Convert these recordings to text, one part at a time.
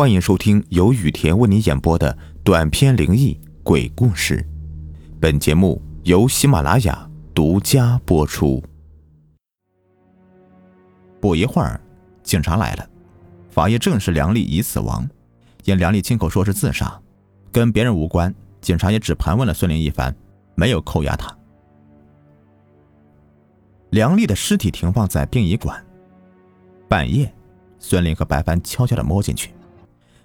欢迎收听由雨田为你演播的短篇灵异鬼故事。本节目由喜马拉雅独家播出。不一会儿，警察来了，法医证实梁丽已死亡，因梁丽亲口说是自杀，跟别人无关。警察也只盘问了孙林一番，没有扣押他。梁丽的尸体停放在殡仪馆。半夜，孙林和白帆悄悄的摸进去，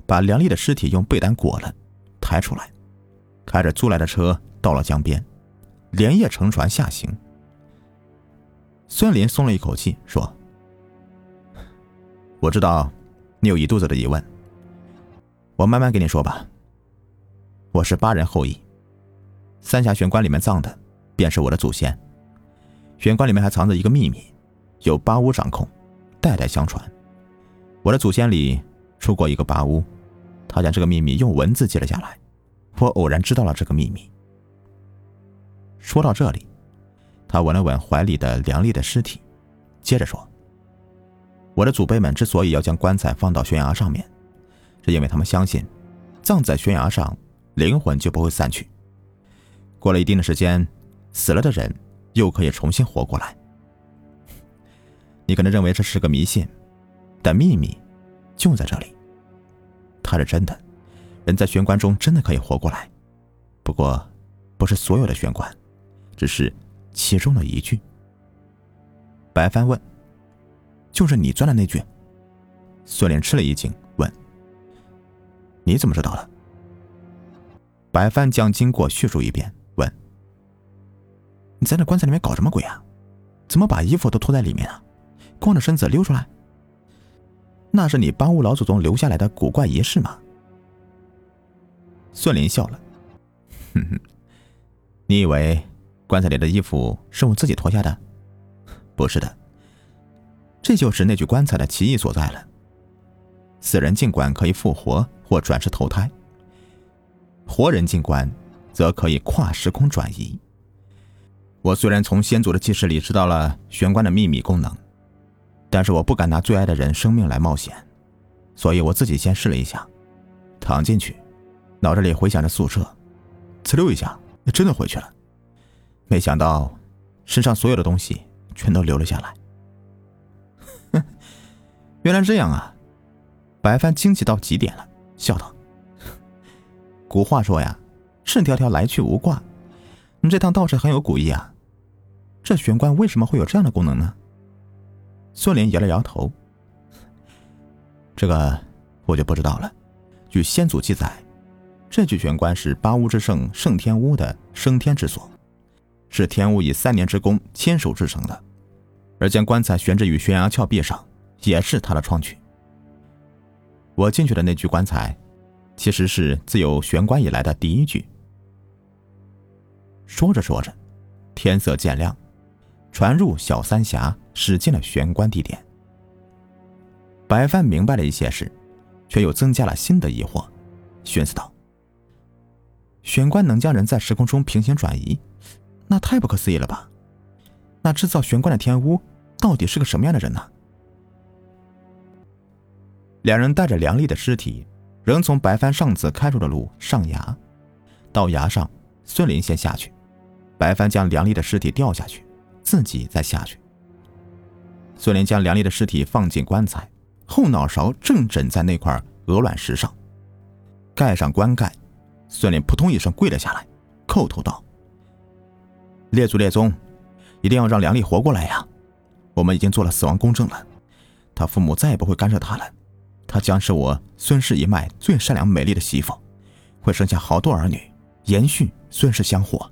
把梁丽的尸体用被单裹了，抬出来，开着租来的车到了江边，连夜乘船下行。孙林松了一口气，说：“我知道你有一肚子的疑问，我慢慢跟你说吧。我是八人后裔，三峡玄关里面葬的便是我的祖先，玄关里面还藏着一个秘密，有八屋掌控。”代代相传，我的祖先里出过一个八巫，他将这个秘密用文字记了下来。我偶然知道了这个秘密。说到这里，他闻了闻怀里的梁丽的尸体，接着说：“我的祖辈们之所以要将棺材放到悬崖上面，是因为他们相信，葬在悬崖上，灵魂就不会散去。过了一定的时间，死了的人又可以重新活过来。”你可能认为这是个迷信，但秘密就在这里。他是真的，人在玄关中真的可以活过来。不过，不是所有的玄关，只是其中的一句。白帆问：“就是你钻的那句？”孙莲吃了一惊，问：“你怎么知道的？”白帆将经过叙述一遍，问：“你在那棺材里面搞什么鬼啊？怎么把衣服都脱在里面啊？”光着身子溜出来，那是你八屋老祖宗留下来的古怪仪式吗？孙林笑了，哼哼，你以为棺材里的衣服是我自己脱下的？不是的，这就是那具棺材的奇异所在了。死人尽管可以复活或转世投胎，活人进棺则可以跨时空转移。我虽然从先祖的记事里知道了玄关的秘密功能。但是我不敢拿最爱的人生命来冒险，所以我自己先试了一下，躺进去，脑子里回想着宿舍，呲溜一下，真的回去了。没想到，身上所有的东西全都留了下来。原来这样啊！白帆惊奇到极点了，笑道：“古话说呀，赤条条来去无挂，你这趟倒是很有古意啊。这玄关为什么会有这样的功能呢？”孙林摇了摇头：“这个我就不知道了。据先祖记载，这具玄关是八巫之圣圣天巫的升天之所，是天巫以三年之功亲手制成的。而将棺材悬置于悬崖峭壁上，也是他的创举。我进去的那具棺材，其实是自有玄关以来的第一具。”说着说着，天色渐亮。传入小三峡，驶进了玄关地点。白帆明白了一些事，却又增加了新的疑惑，寻思道：“玄关能将人在时空中平行转移，那太不可思议了吧？那制造玄关的天巫到底是个什么样的人呢？”两人带着梁丽的尸体，仍从白帆上次开出的路上崖。到崖上，孙林先下去，白帆将梁丽的尸体吊下去。自己再下去。孙林将梁丽的尸体放进棺材，后脑勺正枕在那块鹅卵石上，盖上棺盖。孙林扑通一声跪了下来，叩头道：“列祖列宗，一定要让梁丽活过来呀！我们已经做了死亡公证了，他父母再也不会干涉他了。她将是我孙氏一脉最善良美丽的媳妇，会生下好多儿女，延续孙氏香火。”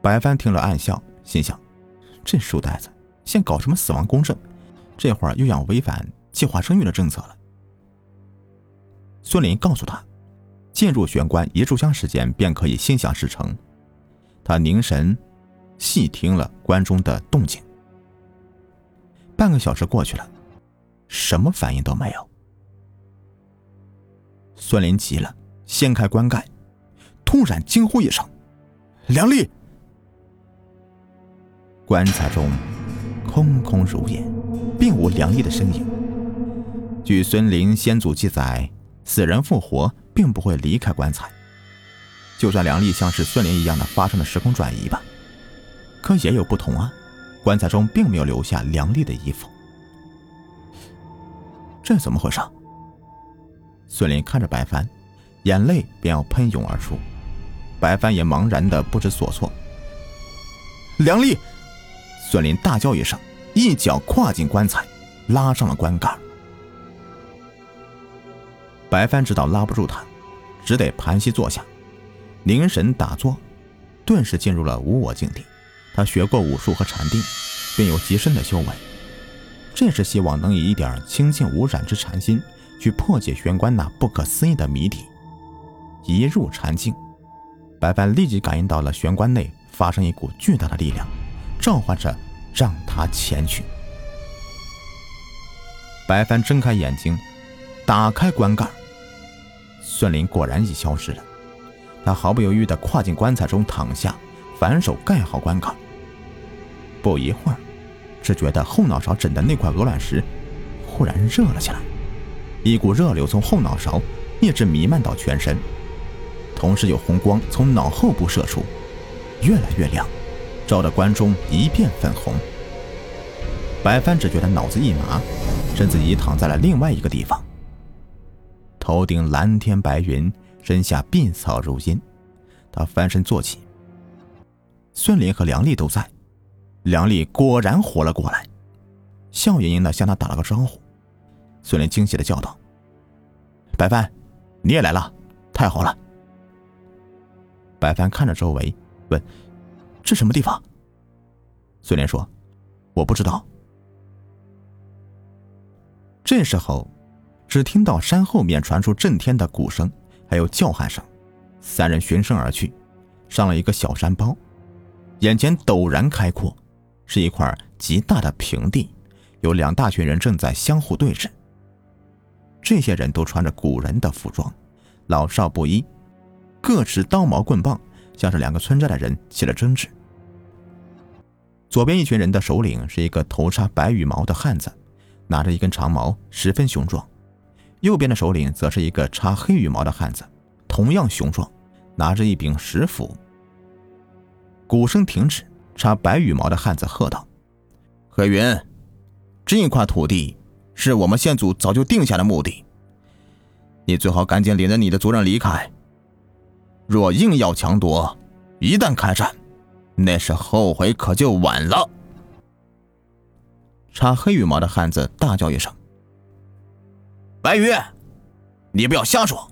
白帆听了暗笑。心想：“这书呆子，先搞什么死亡公证，这会儿又要违反计划生育的政策了。”孙林告诉他：“进入玄关一炷香时间便可以心想事成。”他凝神细听了关中的动静。半个小时过去了，什么反应都没有。孙林急了，掀开棺盖，突然惊呼一声：“梁丽！”棺材中空空如也，并无梁丽的身影。据孙林先祖记载，死人复活并不会离开棺材。就算梁丽像是孙林一样的发生了时空转移吧，可也有不同啊。棺材中并没有留下梁丽的衣服，这怎么回事？孙林看着白帆，眼泪便要喷涌而出。白帆也茫然的不知所措。梁丽，孙林大叫一声，一脚跨进棺材，拉上了棺盖。白帆知道拉不住他，只得盘膝坐下。凝神打坐，顿时进入了无我境地。他学过武术和禅定，并有极深的修为。这是希望能以一点清净无染之禅心，去破解玄关那不可思议的谜底。一入禅境，白帆立即感应到了玄关内发生一股巨大的力量，召唤着让他前去。白帆睁开眼睛，打开棺盖，孙林果然已消失了。他毫不犹豫地跨进棺材中躺下，反手盖好棺盖。不一会儿，只觉得后脑勺枕的那块鹅卵石忽然热了起来，一股热流从后脑勺一直弥漫到全身，同时有红光从脑后部射出，越来越亮，照得关中一片粉红。白帆只觉得脑子一麻，身子已躺在了另外一个地方，头顶蓝天白云。身下碧草如茵，他翻身坐起。孙林和梁丽都在，梁丽果然活了过来，笑盈盈的向他打了个招呼。孙林惊喜的叫道：“白帆，你也来了，太好了！”白帆看着周围，问：“这什么地方？”孙林说：“我不知道。”这时候，只听到山后面传出震天的鼓声。还有叫喊声，三人循声而去，上了一个小山包，眼前陡然开阔，是一块极大的平地，有两大群人正在相互对峙。这些人都穿着古人的服装，老少不一，各持刀矛棍棒，像是两个村寨的人起了争执。左边一群人的首领是一个头插白羽毛的汉子，拿着一根长矛，十分雄壮。右边的首领则是一个插黑羽毛的汉子，同样雄壮，拿着一柄石斧。鼓声停止，插白羽毛的汉子喝道：“黑云，这一块土地是我们先祖早就定下的目的，你最好赶紧领着你的族人离开。若硬要强夺，一旦开战，那是后悔可就晚了。”插黑羽毛的汉子大叫一声。白鱼，你不要瞎说。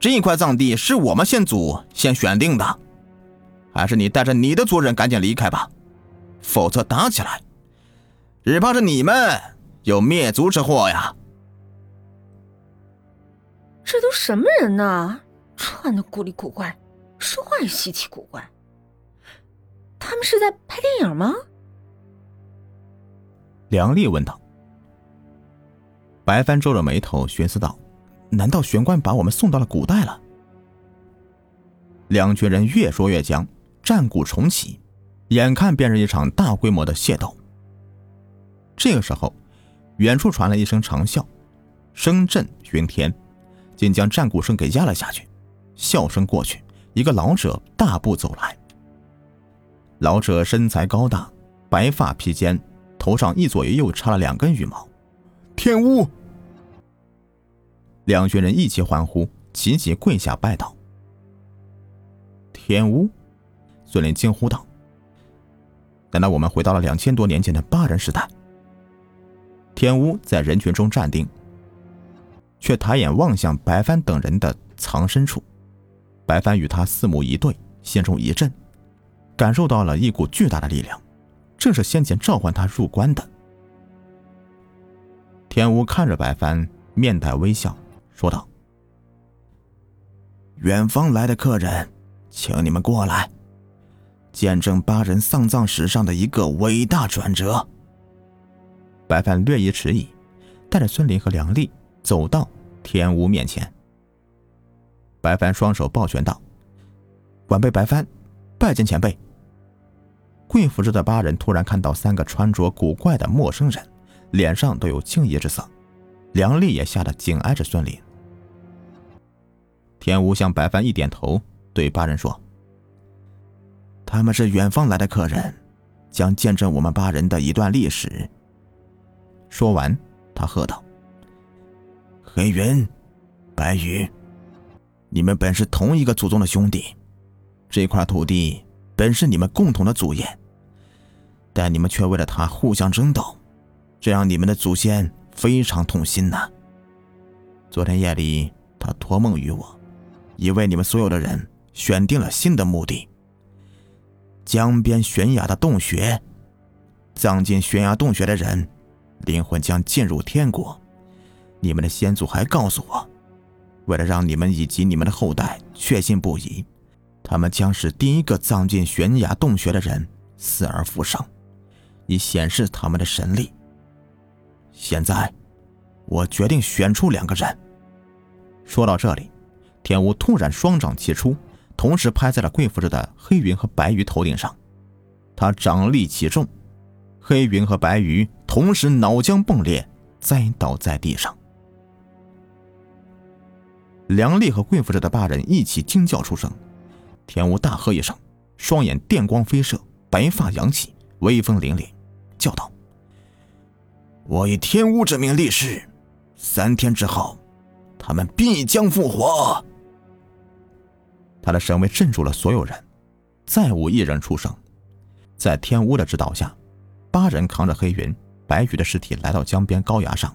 这一块藏地是我们先祖先选定的，还是你带着你的族人赶紧离开吧，否则打起来，只怕是你们有灭族之祸呀！这都什么人呢？穿的古里古怪，说话也稀奇古怪。他们是在拍电影吗？梁丽问道。白帆皱着眉头，寻思道：“难道玄关把我们送到了古代了？”两群人越说越僵，战鼓重启，眼看便是一场大规模的械斗。这个时候，远处传来一声长啸，声震云天，竟将战鼓声给压了下去。笑声过去，一个老者大步走来。老者身材高大，白发披肩，头上一左一右插了两根羽毛。天乌，两群人一起欢呼，齐齐跪下拜道：“天乌！”孙林惊呼道：“难道我们回到了两千多年前的巴人时代？”天乌在人群中站定，却抬眼望向白帆等人的藏身处。白帆与他四目一对，心中一震，感受到了一股巨大的力量，正是先前召唤他入关的。天无看着白帆，面带微笑，说道：“远方来的客人，请你们过来，见证八人丧葬史上的一个伟大转折。”白帆略一迟疑，带着孙林和梁丽走到天无面前。白帆双手抱拳道：“晚辈白帆，拜见前辈。”跪伏着的八人突然看到三个穿着古怪的陌生人。脸上都有敬意之色，梁丽也吓得紧挨着孙林。天无向白帆一点头，对八人说：“他们是远方来的客人，将见证我们八人的一段历史。”说完，他喝道：“黑云，白羽，你们本是同一个祖宗的兄弟，这块土地本是你们共同的祖业，但你们却为了他互相争斗，这让你们的祖先非常痛心呐。昨天夜里，他托梦于我，已为你们所有的人选定了新的墓地——江边悬崖的洞穴。葬进悬崖洞穴的人。”灵魂将进入天国。你们的先祖还告诉我，为了让你们以及你们的后代确信不疑，他们将是第一个葬进悬崖洞穴的人死而复生，以显示他们的神力。现在，我决定选出两个人。说到这里，天武突然双掌齐出，同时拍在了跪伏着的黑云和白鱼头顶上，他掌力极重。黑云和白鱼同时脑浆迸裂，栽倒在地上。梁丽和跪伏着的八人一起惊叫出声。天武大喝一声，双眼电光飞射，白发扬起，威风凛凛，叫道：“我以天乌之名立誓，三天之后，他们必将复活。”他的声威镇住了所有人，再无一人出声。在天乌的指导下。八人扛着黑云、白羽的尸体来到江边高崖上，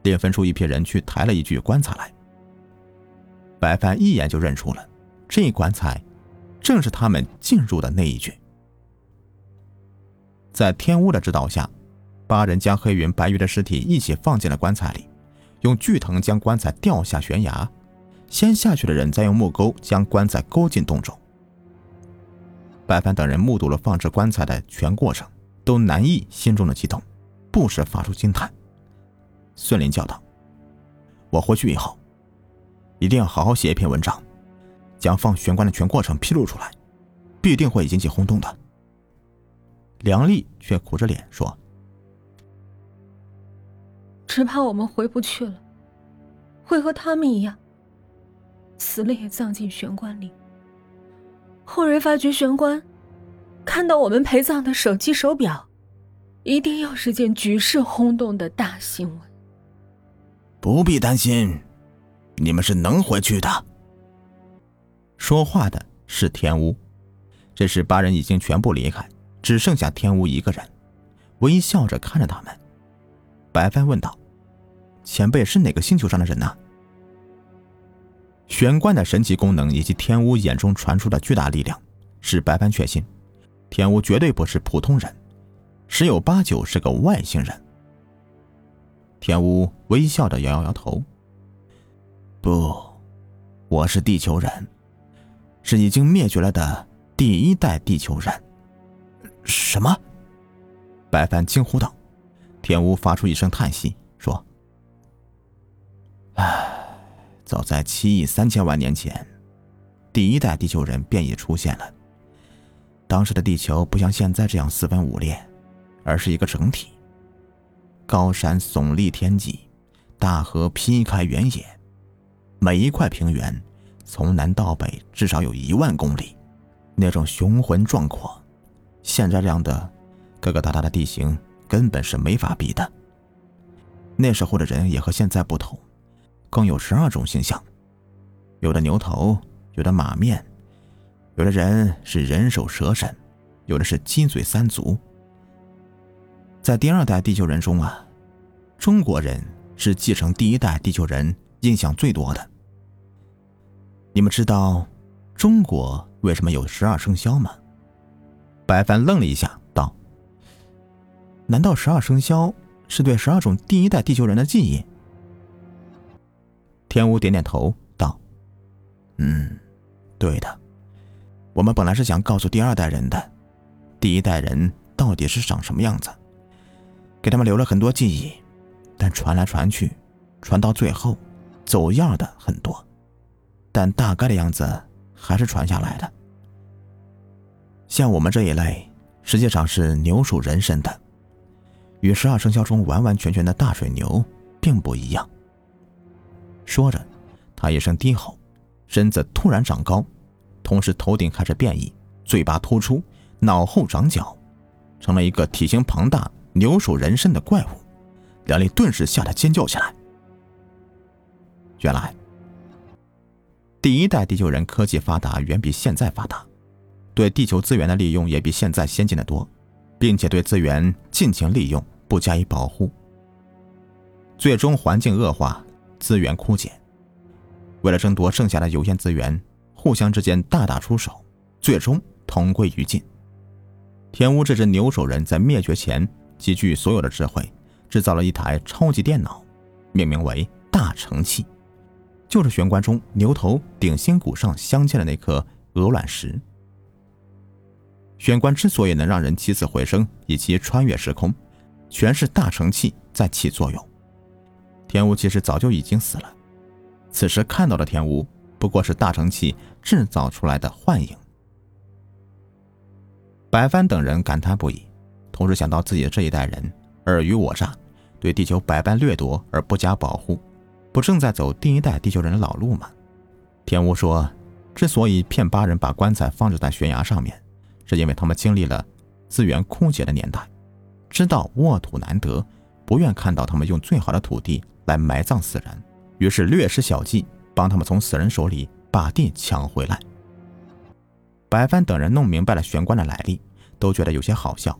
便分出一批人去抬了一具棺材来。白帆一眼就认出了，这棺材正是他们进入的那一具。在天乌的指导下，八人将黑云、白云的尸体一起放进了棺材里，用巨藤将棺材吊下悬崖，先下去的人再用木钩将棺材勾进洞中。白帆等人目睹了放置棺材的全过程。都难抑心中的激动，不时发出惊叹。孙林叫道：“我回去以后，一定要好好写一篇文章，将放玄关的全过程披露出来，必定会引起轰动的。”梁丽却苦着脸说：“只怕我们回不去了，会和他们一样，死了也葬进玄关里。后人发掘玄关。”看到我们陪葬的手机手表，一定又是件举世轰动的大新闻。不必担心，你们是能回去的。说话的是天乌，这时八人已经全部离开，只剩下天乌一个人，微笑着看着他们。白帆问道：“前辈是哪个星球上的人呢？”玄关的神奇功能以及天乌眼中传出的巨大力量，使白帆确信。天乌绝对不是普通人，十有八九是个外星人。天乌微笑着摇摇摇头：“不，我是地球人，是已经灭绝了的第一代地球人。”什么？白帆惊呼道。天乌发出一声叹息，说：“唉，早在七亿三千万年前，第一代地球人便已出现了。”当时的地球不像现在这样四分五裂，而是一个整体。高山耸立天际，大河劈开原野，每一块平原从南到北至少有一万公里，那种雄浑壮阔，现在这样的疙疙瘩瘩的地形根本是没法比的。那时候的人也和现在不同，共有十二种形象，有的牛头，有的马面。有的人是人首蛇身，有的是鸡嘴三足。在第二代地球人中啊，中国人是继承第一代地球人印象最多的。你们知道中国为什么有十二生肖吗？白帆愣了一下，道：“难道十二生肖是对十二种第一代地球人的记忆？”天武点点头，道：“嗯，对的。”我们本来是想告诉第二代人的，第一代人到底是长什么样子，给他们留了很多记忆，但传来传去，传到最后，走样的很多，但大概的样子还是传下来的。像我们这一类，实际上是牛属人身的，与十二生肖中完完全全的大水牛并不一样。说着，他一声低吼，身子突然长高，同时头顶开始变异，嘴巴突出，脑后长角，成了一个体型庞大、牛属人身的怪物。梁丽顿时吓得尖叫起来。原来，第一代地球人科技发达，远比现在发达，对地球资源的利用也比现在先进的多，并且对资源尽情利用，不加以保护。最终环境恶化，资源枯竭。为了争夺剩下的有限资源，互相之间大打出手，最终同归于尽。天乌这只牛首人在灭绝前集聚所有的智慧，制造了一台超级电脑，命名为大成器，就是玄关中牛头顶心骨上镶嵌的那颗鹅卵石。玄关之所以能让人起死回生以及穿越时空，全是大成器在起作用。天无其实早就已经死了，此时看到的天无不过是大成器制造出来的幻影。白帆等人感叹不已，同时想到自己的这一代人尔虞我诈，对地球百般掠夺而不加保护，不正在走第一代地球人的老路吗？天乌说：“之所以骗八人把棺材放置在悬崖上面，是因为他们经历了资源枯竭的年代，知道沃土难得，不愿看到他们用最好的土地。”来埋葬死人，于是略施小计，帮他们从死人手里把地抢回来。白帆等人弄明白了玄关的来历，都觉得有些好笑。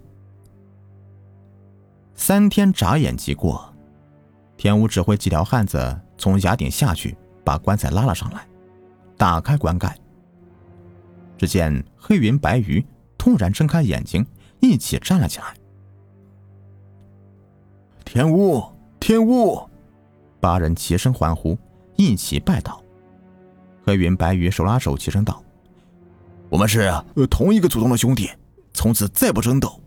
三天眨眼即过，天武指挥几条汉子从崖顶下去，把棺材拉了上来，打开棺盖。只见黑云白鱼突然睁开眼睛，一起站了起来。天乌，天乌！八人齐声欢呼，一起拜倒。黑云白鱼手拉手齐声道：“我们是同一个祖宗的兄弟，从此再不争斗。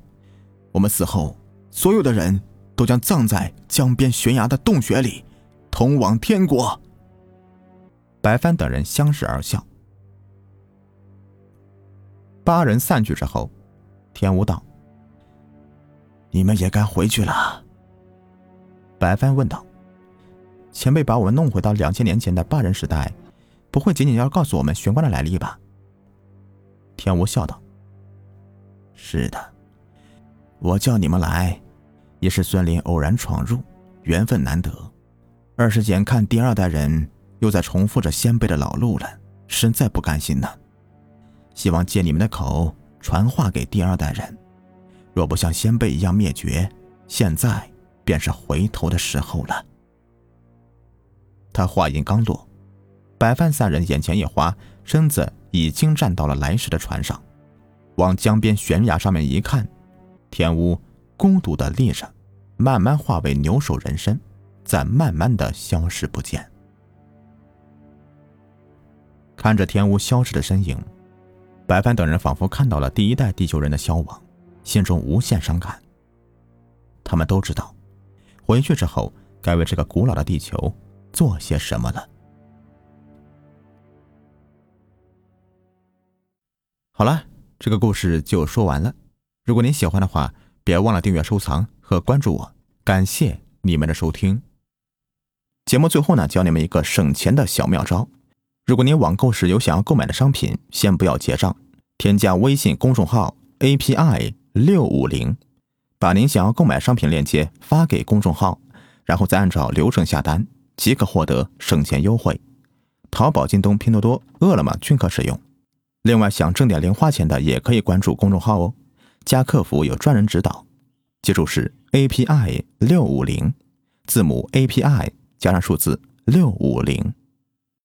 我们死后，所有的人都将葬在江边悬崖的洞穴里，通往天国。”白帆等人相视而笑。八人散去之后，天武道：“你们也该回去了。”白帆问道。前辈把我们弄回到两千年前的八人时代，不会仅仅要告诉我们玄关的来历吧？天武笑道：“是的，我叫你们来，也是孙林偶然闯入，缘分难得；二是眼看第二代人又在重复着先辈的老路了，实在不甘心呢。希望借你们的口传话给第二代人，若不像先辈一样灭绝，现在便是回头的时候了。”他话音刚落，白帆三人眼前一花，身子已经站到了来时的船上，往江边悬崖上面一看，天乌孤独的立着，慢慢化为牛首人身，在慢慢的消失不见。看着天乌消失的身影，白帆等人仿佛看到了第一代地球人的消亡，心中无限伤感。他们都知道，回去之后该为这个古老的地球。做些什么了？好了，这个故事就说完了。如果您喜欢的话，别忘了订阅、收藏和关注我。感谢你们的收听。节目最后呢，教你们一个省钱的小妙招。如果您网购时有想要购买的商品，先不要结账，添加微信公众号 API 六五零，把您想要购买商品链接发给公众号，然后再按照流程下单。即可获得省钱优惠，淘宝、京东、拼多多、饿了么均可使用。另外，想挣点零花钱的也可以关注公众号哦，加客服有专人指导。记住是 API 六五零，字母 API 加上数字六五零。